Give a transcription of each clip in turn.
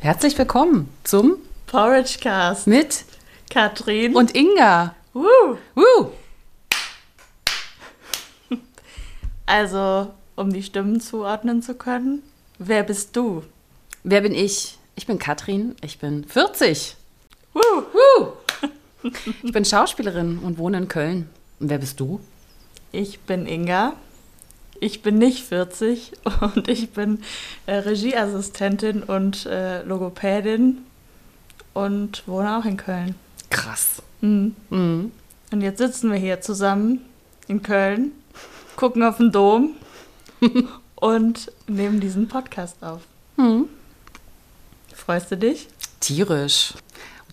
Herzlich willkommen zum Porridge Cast mit Katrin und Inga. Woo. Woo! Also, um die Stimmen zuordnen zu können, wer bist du? Wer bin ich? Ich bin Katrin, ich bin 40. Woo. Woo! Ich bin Schauspielerin und wohne in Köln. Und wer bist du? Ich bin Inga. Ich bin nicht 40 und ich bin äh, Regieassistentin und äh, Logopädin und wohne auch in Köln. Krass. Mhm. Mhm. Und jetzt sitzen wir hier zusammen in Köln, gucken auf den Dom und nehmen diesen Podcast auf. Mhm. Freust du dich? Tierisch.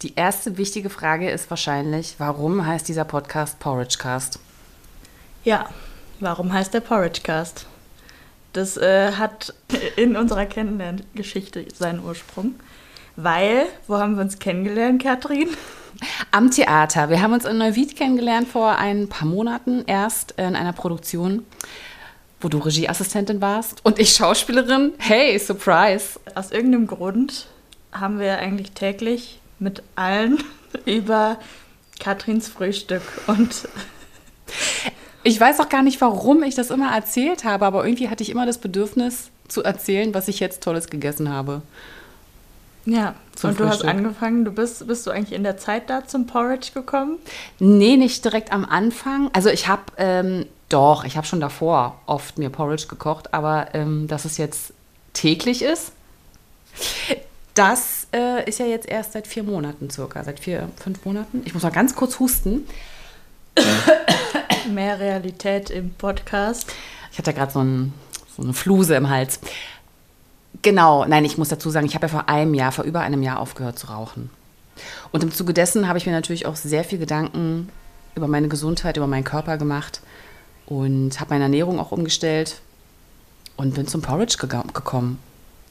Die erste wichtige Frage ist wahrscheinlich, warum heißt dieser Podcast Porridge Cast? Ja, warum heißt der Porridge Cast? Das äh, hat in unserer Kennenlerngeschichte seinen Ursprung. Weil, wo haben wir uns kennengelernt, Katrin? Am Theater. Wir haben uns in Neuwied kennengelernt vor ein paar Monaten erst in einer Produktion, wo du Regieassistentin warst und ich Schauspielerin. Hey, Surprise! Aus irgendeinem Grund haben wir eigentlich täglich mit allen über Katrins Frühstück und Ich weiß auch gar nicht, warum ich das immer erzählt habe, aber irgendwie hatte ich immer das Bedürfnis zu erzählen, was ich jetzt Tolles gegessen habe. ja, und du hast angefangen, du bist, bist du eigentlich in der Zeit da zum Porridge gekommen? Nee, nicht direkt am Anfang. Also ich habe, ähm, doch, ich habe schon davor oft mir Porridge gekocht, aber ähm, dass es jetzt täglich ist, das äh, ist ja jetzt erst seit vier Monaten circa, seit vier, fünf Monaten. Ich muss mal ganz kurz husten. Mehr Realität im Podcast. Ich hatte gerade so, ein, so eine Fluse im Hals. Genau, nein, ich muss dazu sagen, ich habe ja vor einem Jahr, vor über einem Jahr aufgehört zu rauchen. Und im Zuge dessen habe ich mir natürlich auch sehr viel Gedanken über meine Gesundheit, über meinen Körper gemacht und habe meine Ernährung auch umgestellt und bin zum Porridge gekommen.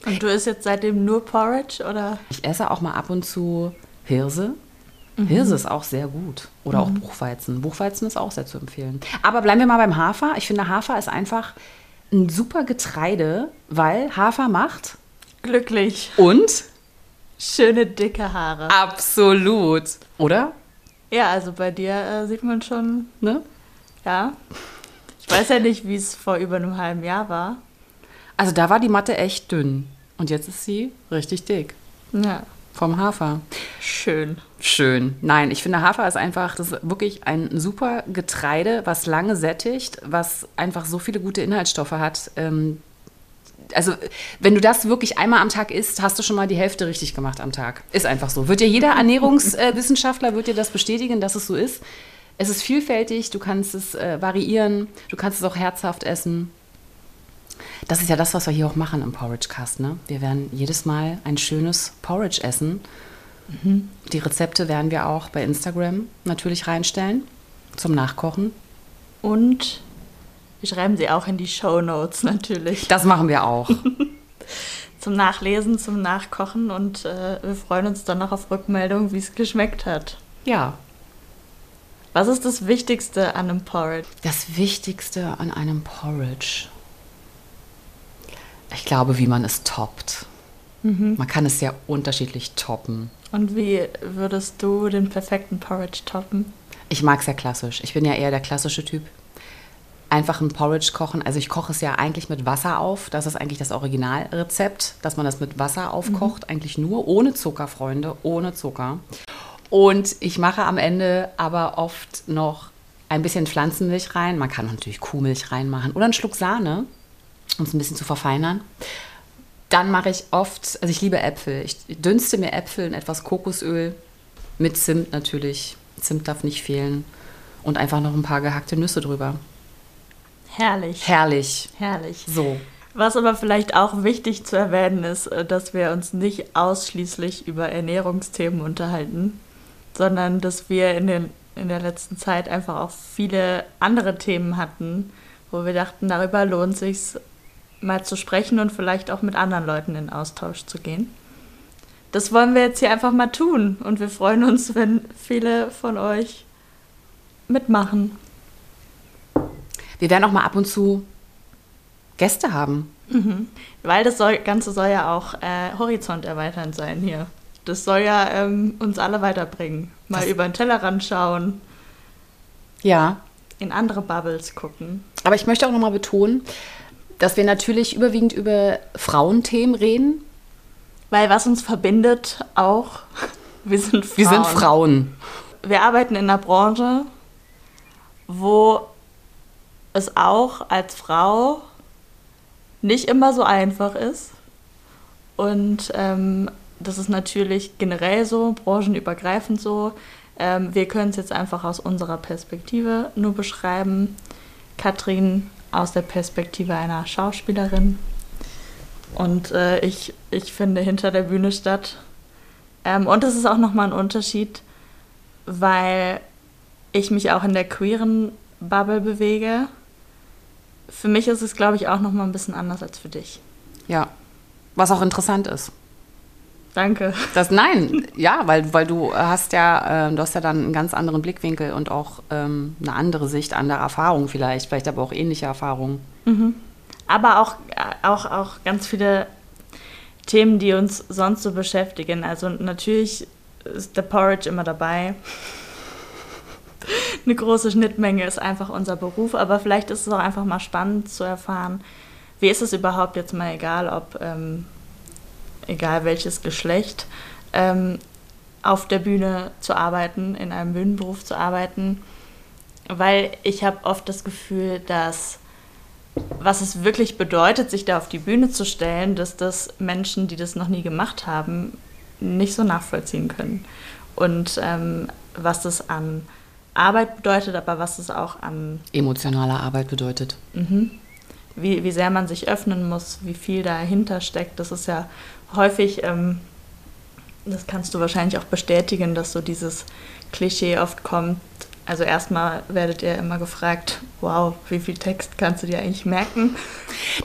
Und du isst jetzt seitdem nur Porridge oder? Ich esse auch mal ab und zu Hirse. Hirse ist auch sehr gut. Oder auch Buchweizen. Buchweizen ist auch sehr zu empfehlen. Aber bleiben wir mal beim Hafer. Ich finde, Hafer ist einfach ein super Getreide, weil Hafer macht Glücklich. und Schöne dicke Haare. absolut. Oder? Ja, also bei dir äh, sieht man schon, Ne? ja. Ich weiß ja nicht, wie es vor über einem halben Jahr war. Also da war die Matte echt dünn. Und jetzt ist sie richtig dick. Ja, Vom Hafer. schön. Schön. Nein, ich finde, Hafer ist einfach, das ist wirklich ein super Getreide, was lange sättigt, was einfach so viele gute Inhaltsstoffe hat. Ähm, also, wenn du das wirklich einmal am Tag isst, hast du schon mal die Hälfte richtig gemacht am Tag. Ist einfach so. Wird dir jeder Ernährungswissenschaftler wird dir das bestätigen, dass es so ist. Es ist vielfältig, du kannst es äh, variieren, du kannst es auch herzhaft essen. Das ist ja das, was wir hier auch machen im Porridge Cast. Ne? Wir werden jedes Mal ein schönes Porridge essen. Die Rezepte werden wir auch bei Instagram natürlich reinstellen zum Nachkochen. Und wir schreiben sie auch in die Show Notes natürlich. Das machen wir auch. Zum Nachlesen, zum Nachkochen und äh, wir freuen uns dann noch auf Rückmeldung, wie es geschmeckt hat. Ja, Was ist das Wichtigste an einem Porridge? das Wichtigste an einem Porridge. Ich glaube, wie man es toppt. Man kann es sehr unterschiedlich toppen. Und wie würdest du den perfekten Porridge toppen? Ich mag es ja klassisch. Ich bin ja eher der klassische Typ. Einfach ein Porridge kochen. Also ich koche es ja eigentlich mit Wasser auf. Das ist eigentlich das Originalrezept, dass man das mit Wasser aufkocht. Eigentlich nur ohne Zucker, Freunde, ohne Zucker. Und ich mache am Ende aber oft noch ein bisschen Pflanzenmilch rein. Man kann natürlich Kuhmilch reinmachen oder einen Schluck Sahne, um es ein bisschen zu verfeinern. Dann mache ich oft, also ich liebe Äpfel. Ich dünste mir Äpfel in etwas Kokosöl mit Zimt natürlich. Zimt darf nicht fehlen. Und einfach noch ein paar gehackte Nüsse drüber. Herrlich. Herrlich. Herrlich. So. Was aber vielleicht auch wichtig zu erwähnen ist, äh, dass wir uns nicht ausschließlich über Ernährungsthemen unterhalten, sondern dass wir in, den, in der letzten Zeit einfach auch viele andere Themen hatten, wo wir dachten, darüber lohnt sich mal zu sprechen und vielleicht auch mit anderen Leuten in Austausch zu gehen. Das wollen wir jetzt hier einfach mal tun und wir freuen uns, wenn viele von euch mitmachen. Wir werden auch mal ab und zu Gäste haben. Mhm. Weil das soll, Ganze soll ja auch äh, Horizont erweiternd sein hier. Das soll ja ähm, uns alle weiterbringen. Mal das über den Tellerrand schauen. Ja. In andere Bubbles gucken. Aber ich möchte auch nochmal betonen, dass wir natürlich überwiegend über Frauenthemen reden. Weil was uns verbindet auch, wir sind Frauen. Wir sind Frauen. Wir arbeiten in einer Branche, wo es auch als Frau nicht immer so einfach ist. Und ähm, das ist natürlich generell so, branchenübergreifend so. Ähm, wir können es jetzt einfach aus unserer Perspektive nur beschreiben. Katrin aus der Perspektive einer Schauspielerin. Und äh, ich, ich finde hinter der Bühne statt. Ähm, und es ist auch nochmal ein Unterschied, weil ich mich auch in der queeren Bubble bewege. Für mich ist es, glaube ich, auch nochmal ein bisschen anders als für dich. Ja, was auch interessant ist. Danke. Das, nein, ja, weil, weil du hast ja, äh, du hast ja dann einen ganz anderen Blickwinkel und auch ähm, eine andere Sicht, andere Erfahrung vielleicht, vielleicht aber auch ähnliche Erfahrungen. Mhm. Aber auch, auch, auch ganz viele Themen, die uns sonst so beschäftigen. Also natürlich ist der Porridge immer dabei. Eine große Schnittmenge ist einfach unser Beruf, aber vielleicht ist es auch einfach mal spannend zu erfahren, wie ist es überhaupt jetzt mal egal, ob ähm, egal welches Geschlecht, ähm, auf der Bühne zu arbeiten, in einem Bühnenberuf zu arbeiten, weil ich habe oft das Gefühl, dass was es wirklich bedeutet, sich da auf die Bühne zu stellen, dass das Menschen, die das noch nie gemacht haben, nicht so nachvollziehen können. Und ähm, was das an Arbeit bedeutet, aber was es auch an emotionaler Arbeit bedeutet. Mhm. Wie, wie sehr man sich öffnen muss, wie viel dahinter steckt, das ist ja häufig, ähm, das kannst du wahrscheinlich auch bestätigen, dass so dieses Klischee oft kommt. Also erstmal werdet ihr immer gefragt, wow, wie viel Text kannst du dir eigentlich merken?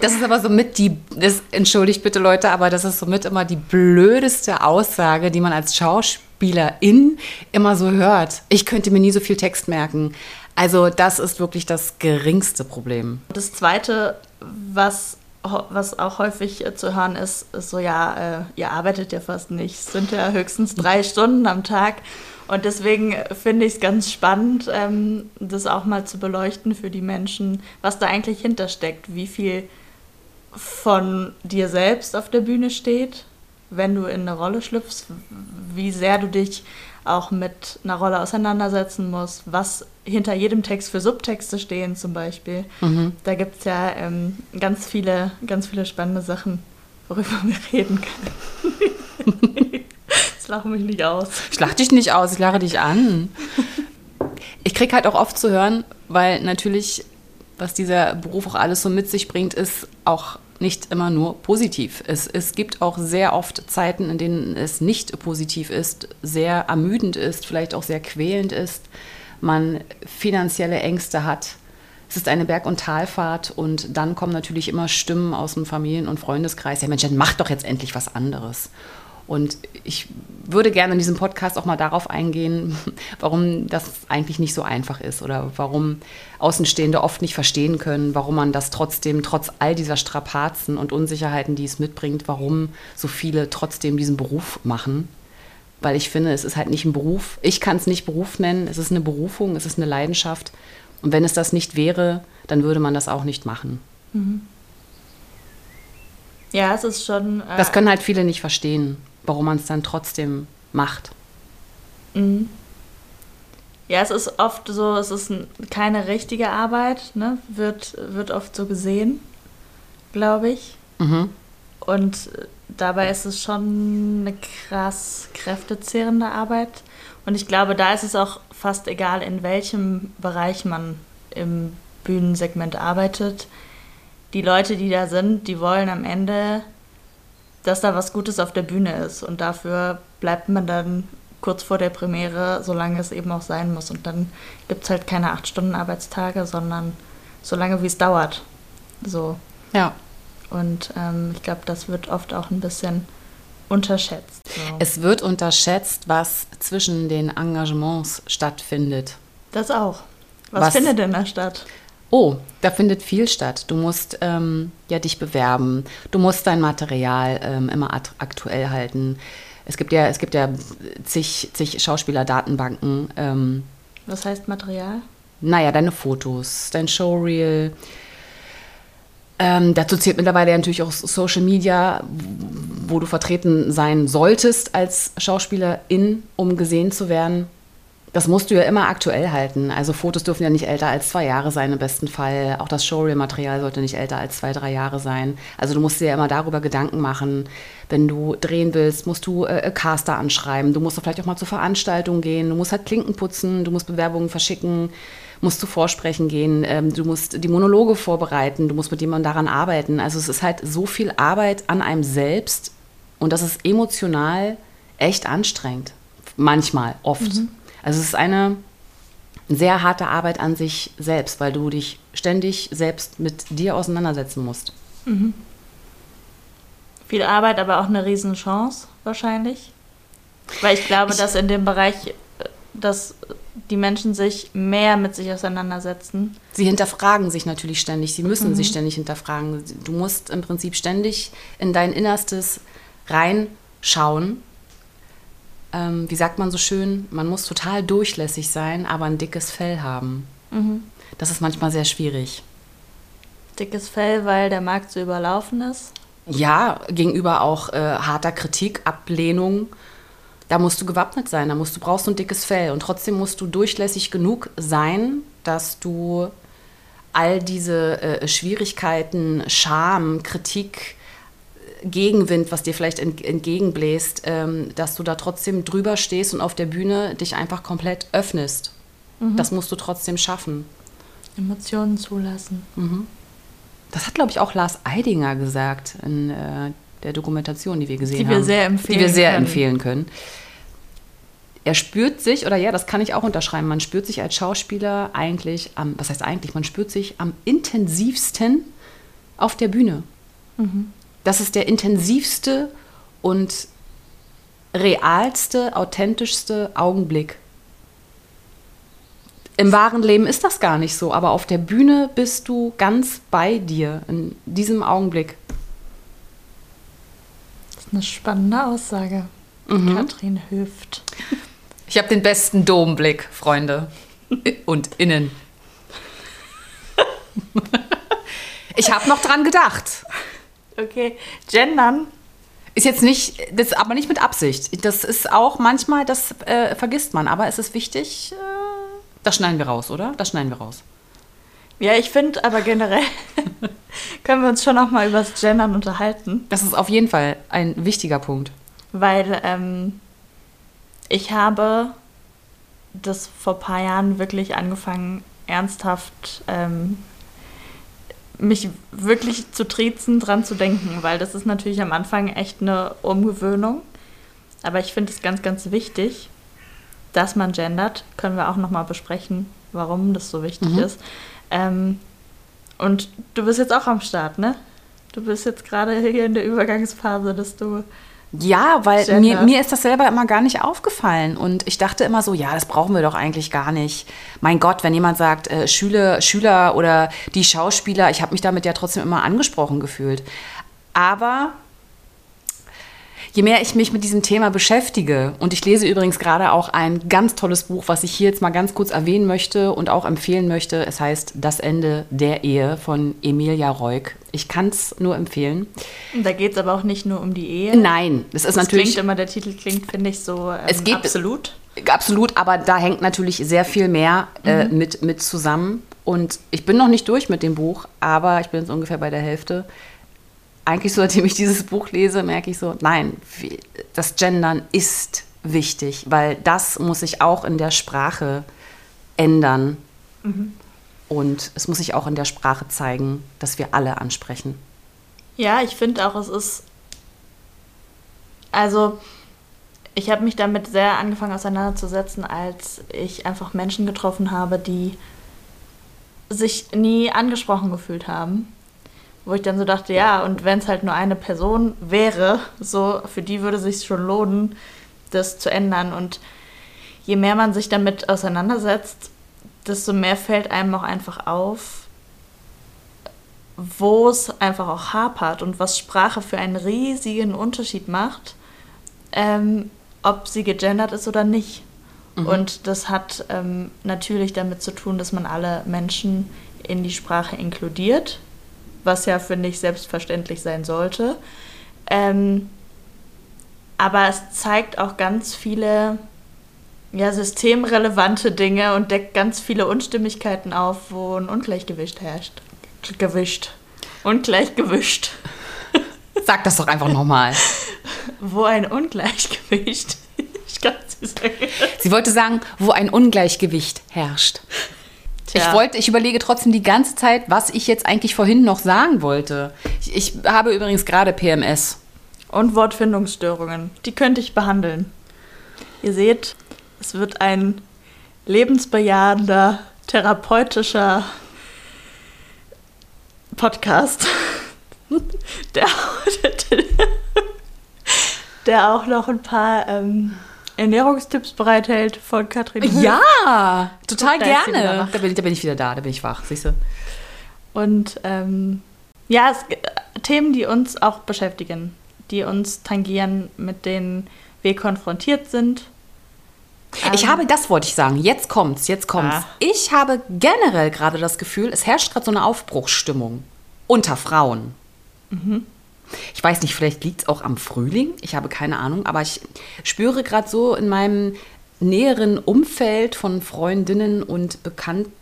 Das ist aber so mit die, das, entschuldigt bitte Leute, aber das ist somit immer die blödeste Aussage, die man als Schauspielerin immer so hört. Ich könnte mir nie so viel Text merken. Also das ist wirklich das geringste Problem. Das Zweite, was was auch häufig äh, zu hören ist, ist so, ja, äh, ihr arbeitet ja fast nicht, es sind ja höchstens drei Stunden am Tag. Und deswegen finde ich es ganz spannend, ähm, das auch mal zu beleuchten für die Menschen, was da eigentlich hintersteckt, wie viel von dir selbst auf der Bühne steht, wenn du in eine Rolle schlüpfst, wie sehr du dich auch mit einer Rolle auseinandersetzen muss, was hinter jedem Text für Subtexte stehen zum Beispiel. Mhm. Da gibt es ja ähm, ganz, viele, ganz viele spannende Sachen, worüber wir reden können. Jetzt lache mich nicht aus. Ich lache dich nicht aus, ich lache dich an. Ich kriege halt auch oft zu hören, weil natürlich, was dieser Beruf auch alles so mit sich bringt, ist auch nicht immer nur positiv. Es, es gibt auch sehr oft Zeiten, in denen es nicht positiv ist, sehr ermüdend ist, vielleicht auch sehr quälend ist, man finanzielle Ängste hat. Es ist eine Berg- und Talfahrt und dann kommen natürlich immer Stimmen aus dem Familien- und Freundeskreis. Ja, Mensch, dann mach doch jetzt endlich was anderes. Und ich würde gerne in diesem Podcast auch mal darauf eingehen, warum das eigentlich nicht so einfach ist oder warum Außenstehende oft nicht verstehen können, warum man das trotzdem, trotz all dieser Strapazen und Unsicherheiten, die es mitbringt, warum so viele trotzdem diesen Beruf machen. Weil ich finde, es ist halt nicht ein Beruf. Ich kann es nicht Beruf nennen, es ist eine Berufung, es ist eine Leidenschaft. Und wenn es das nicht wäre, dann würde man das auch nicht machen. Mhm. Ja, es ist schon. Äh das können halt viele nicht verstehen warum man es dann trotzdem macht. Mhm. Ja, es ist oft so, es ist keine richtige Arbeit, ne? wird, wird oft so gesehen, glaube ich. Mhm. Und dabei ist es schon eine krass kräftezehrende Arbeit. Und ich glaube, da ist es auch fast egal, in welchem Bereich man im Bühnensegment arbeitet. Die Leute, die da sind, die wollen am Ende dass da was Gutes auf der Bühne ist. Und dafür bleibt man dann kurz vor der Premiere, solange es eben auch sein muss. Und dann gibt es halt keine acht Stunden Arbeitstage, sondern so lange, wie es dauert. So. Ja. Und ähm, ich glaube, das wird oft auch ein bisschen unterschätzt. So. Es wird unterschätzt, was zwischen den Engagements stattfindet. Das auch. Was, was findet denn da statt? Oh, da findet viel statt. Du musst ähm, ja dich bewerben. Du musst dein Material ähm, immer aktuell halten. Es gibt ja, es gibt ja zig, zig Schauspieler-Datenbanken. Ähm, Was heißt Material? Naja, deine Fotos, dein Showreel. Ähm, dazu zählt mittlerweile natürlich auch Social Media, wo du vertreten sein solltest als Schauspielerin, um gesehen zu werden das musst du ja immer aktuell halten. Also Fotos dürfen ja nicht älter als zwei Jahre sein im besten Fall. Auch das Showreel-Material sollte nicht älter als zwei, drei Jahre sein. Also du musst dir ja immer darüber Gedanken machen. Wenn du drehen willst, musst du äh, Caster anschreiben. Du musst vielleicht auch mal zur Veranstaltung gehen. Du musst halt Klinken putzen. Du musst Bewerbungen verschicken. Musst zu Vorsprechen gehen. Ähm, du musst die Monologe vorbereiten. Du musst mit jemandem daran arbeiten. Also es ist halt so viel Arbeit an einem selbst. Und das ist emotional echt anstrengend. Manchmal, oft. Mhm. Also es ist eine sehr harte Arbeit an sich selbst, weil du dich ständig selbst mit dir auseinandersetzen musst. Mhm. Viel Arbeit, aber auch eine Riesenchance wahrscheinlich. Weil ich glaube, ich, dass in dem Bereich, dass die Menschen sich mehr mit sich auseinandersetzen. Sie hinterfragen sich natürlich ständig, sie müssen mhm. sich ständig hinterfragen. Du musst im Prinzip ständig in dein Innerstes reinschauen ähm, wie sagt man so schön, man muss total durchlässig sein, aber ein dickes Fell haben. Mhm. Das ist manchmal sehr schwierig. Dickes Fell, weil der Markt so überlaufen ist? Ja, gegenüber auch äh, harter Kritik, Ablehnung. Da musst du gewappnet sein, da musst du brauchst du ein dickes Fell und trotzdem musst du durchlässig genug sein, dass du all diese äh, Schwierigkeiten, Scham, Kritik, Gegenwind, was dir vielleicht entgegenbläst, ähm, dass du da trotzdem drüber stehst und auf der Bühne dich einfach komplett öffnest. Mhm. Das musst du trotzdem schaffen. Emotionen zulassen. Mhm. Das hat, glaube ich, auch Lars Eidinger gesagt in äh, der Dokumentation, die wir gesehen die haben. Wir sehr empfehlen die wir sehr können. empfehlen können. Er spürt sich, oder ja, das kann ich auch unterschreiben, man spürt sich als Schauspieler eigentlich am, was heißt eigentlich, man spürt sich am intensivsten auf der Bühne. Mhm. Das ist der intensivste und realste, authentischste Augenblick. Im wahren Leben ist das gar nicht so, aber auf der Bühne bist du ganz bei dir in diesem Augenblick. Das ist eine spannende Aussage. Mhm. Katrin Hüft. Ich habe den besten Domblick, Freunde. Und innen. Ich habe noch dran gedacht. Okay, gendern. Ist jetzt nicht, das aber nicht mit Absicht. Das ist auch manchmal, das äh, vergisst man, aber es ist wichtig, äh, das schneiden wir raus, oder? Das schneiden wir raus. Ja, ich finde aber generell können wir uns schon noch mal über das Gendern unterhalten. Das ist auf jeden Fall ein wichtiger Punkt. Weil ähm, ich habe das vor ein paar Jahren wirklich angefangen, ernsthaft ähm, mich wirklich zu triezen, dran zu denken, weil das ist natürlich am Anfang echt eine Umgewöhnung. Aber ich finde es ganz, ganz wichtig, dass man gendert. Können wir auch nochmal besprechen, warum das so wichtig mhm. ist. Ähm, und du bist jetzt auch am Start, ne? Du bist jetzt gerade hier in der Übergangsphase, dass du ja, weil mir, mir ist das selber immer gar nicht aufgefallen. Und ich dachte immer so, ja, das brauchen wir doch eigentlich gar nicht. Mein Gott, wenn jemand sagt, äh, Schüler, Schüler oder die Schauspieler, ich habe mich damit ja trotzdem immer angesprochen gefühlt. Aber je mehr ich mich mit diesem Thema beschäftige, und ich lese übrigens gerade auch ein ganz tolles Buch, was ich hier jetzt mal ganz kurz erwähnen möchte und auch empfehlen möchte. Es heißt Das Ende der Ehe von Emilia Reuk. Ich kann es nur empfehlen. Da geht es aber auch nicht nur um die Ehe. Nein, es ist das natürlich. Klingt immer, der Titel klingt, finde ich, so ähm, es geht, absolut. Absolut, aber da hängt natürlich sehr viel mehr äh, mhm. mit, mit zusammen. Und ich bin noch nicht durch mit dem Buch, aber ich bin jetzt ungefähr bei der Hälfte eigentlich so, seitdem ich dieses Buch lese, merke ich so, nein, das Gendern ist wichtig, weil das muss sich auch in der Sprache ändern. Mhm. Und es muss sich auch in der Sprache zeigen, dass wir alle ansprechen. Ja, ich finde auch, es ist. Also, ich habe mich damit sehr angefangen auseinanderzusetzen, als ich einfach Menschen getroffen habe, die sich nie angesprochen gefühlt haben wo ich dann so dachte, ja, und wenn es halt nur eine Person wäre, so für die würde es sich schon lohnen, das zu ändern. Und je mehr man sich damit auseinandersetzt, desto mehr fällt einem auch einfach auf, wo es einfach auch hapert und was Sprache für einen riesigen Unterschied macht, ähm, ob sie gegendert ist oder nicht. Mhm. Und das hat ähm, natürlich damit zu tun, dass man alle Menschen in die Sprache inkludiert, was ja, finde ich, selbstverständlich sein sollte. Ähm, aber es zeigt auch ganz viele ja, systemrelevante Dinge und deckt ganz viele Unstimmigkeiten auf, wo ein Ungleichgewicht herrscht. Gewischt. Ungleichgewischt. Sag das doch einfach nochmal. wo ein Ungleichgewicht. Ich kann es sagen. Sie wollte sagen, wo ein Ungleichgewicht herrscht. Tja. Ich wollte, ich überlege trotzdem die ganze Zeit, was ich jetzt eigentlich vorhin noch sagen wollte. Ich, ich habe übrigens gerade PMS. Und Wortfindungsstörungen. Die könnte ich behandeln. Ihr seht, es wird ein lebensbejahender, therapeutischer Podcast, der, der auch noch ein paar ähm, Ernährungstipps bereithält von Katrin. Ja, total gerne. Da bin, da bin, ich wieder da, da bin ich wach, siehst du. Und ähm, ja, es, Themen, die uns auch beschäftigen, die uns tangieren, mit denen wir konfrontiert sind. Ich ähm, habe, das wollte ich sagen, jetzt kommt's, jetzt kommt's. Ah. Ich habe generell gerade das Gefühl, es herrscht gerade so eine Aufbruchsstimmung unter Frauen. Mhm. Ich weiß nicht, vielleicht liegt es auch am Frühling, ich habe keine Ahnung, aber ich spüre gerade so in meinem näheren Umfeld von Freundinnen und Bekannten,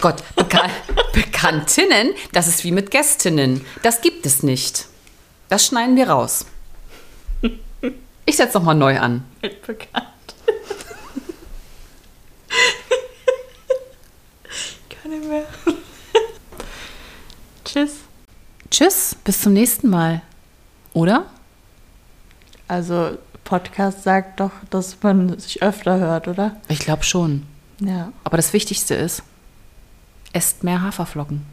Gott, Bekan Bekanntinnen, das ist wie mit Gästinnen. Das gibt es nicht. Das schneiden wir raus. Ich setze nochmal neu an. Bekannt. ich kann nicht mehr. Tschüss. Tschüss, bis zum nächsten Mal. Oder? Also, Podcast sagt doch, dass man sich öfter hört, oder? Ich glaube schon. Ja. Aber das Wichtigste ist, esst mehr Haferflocken.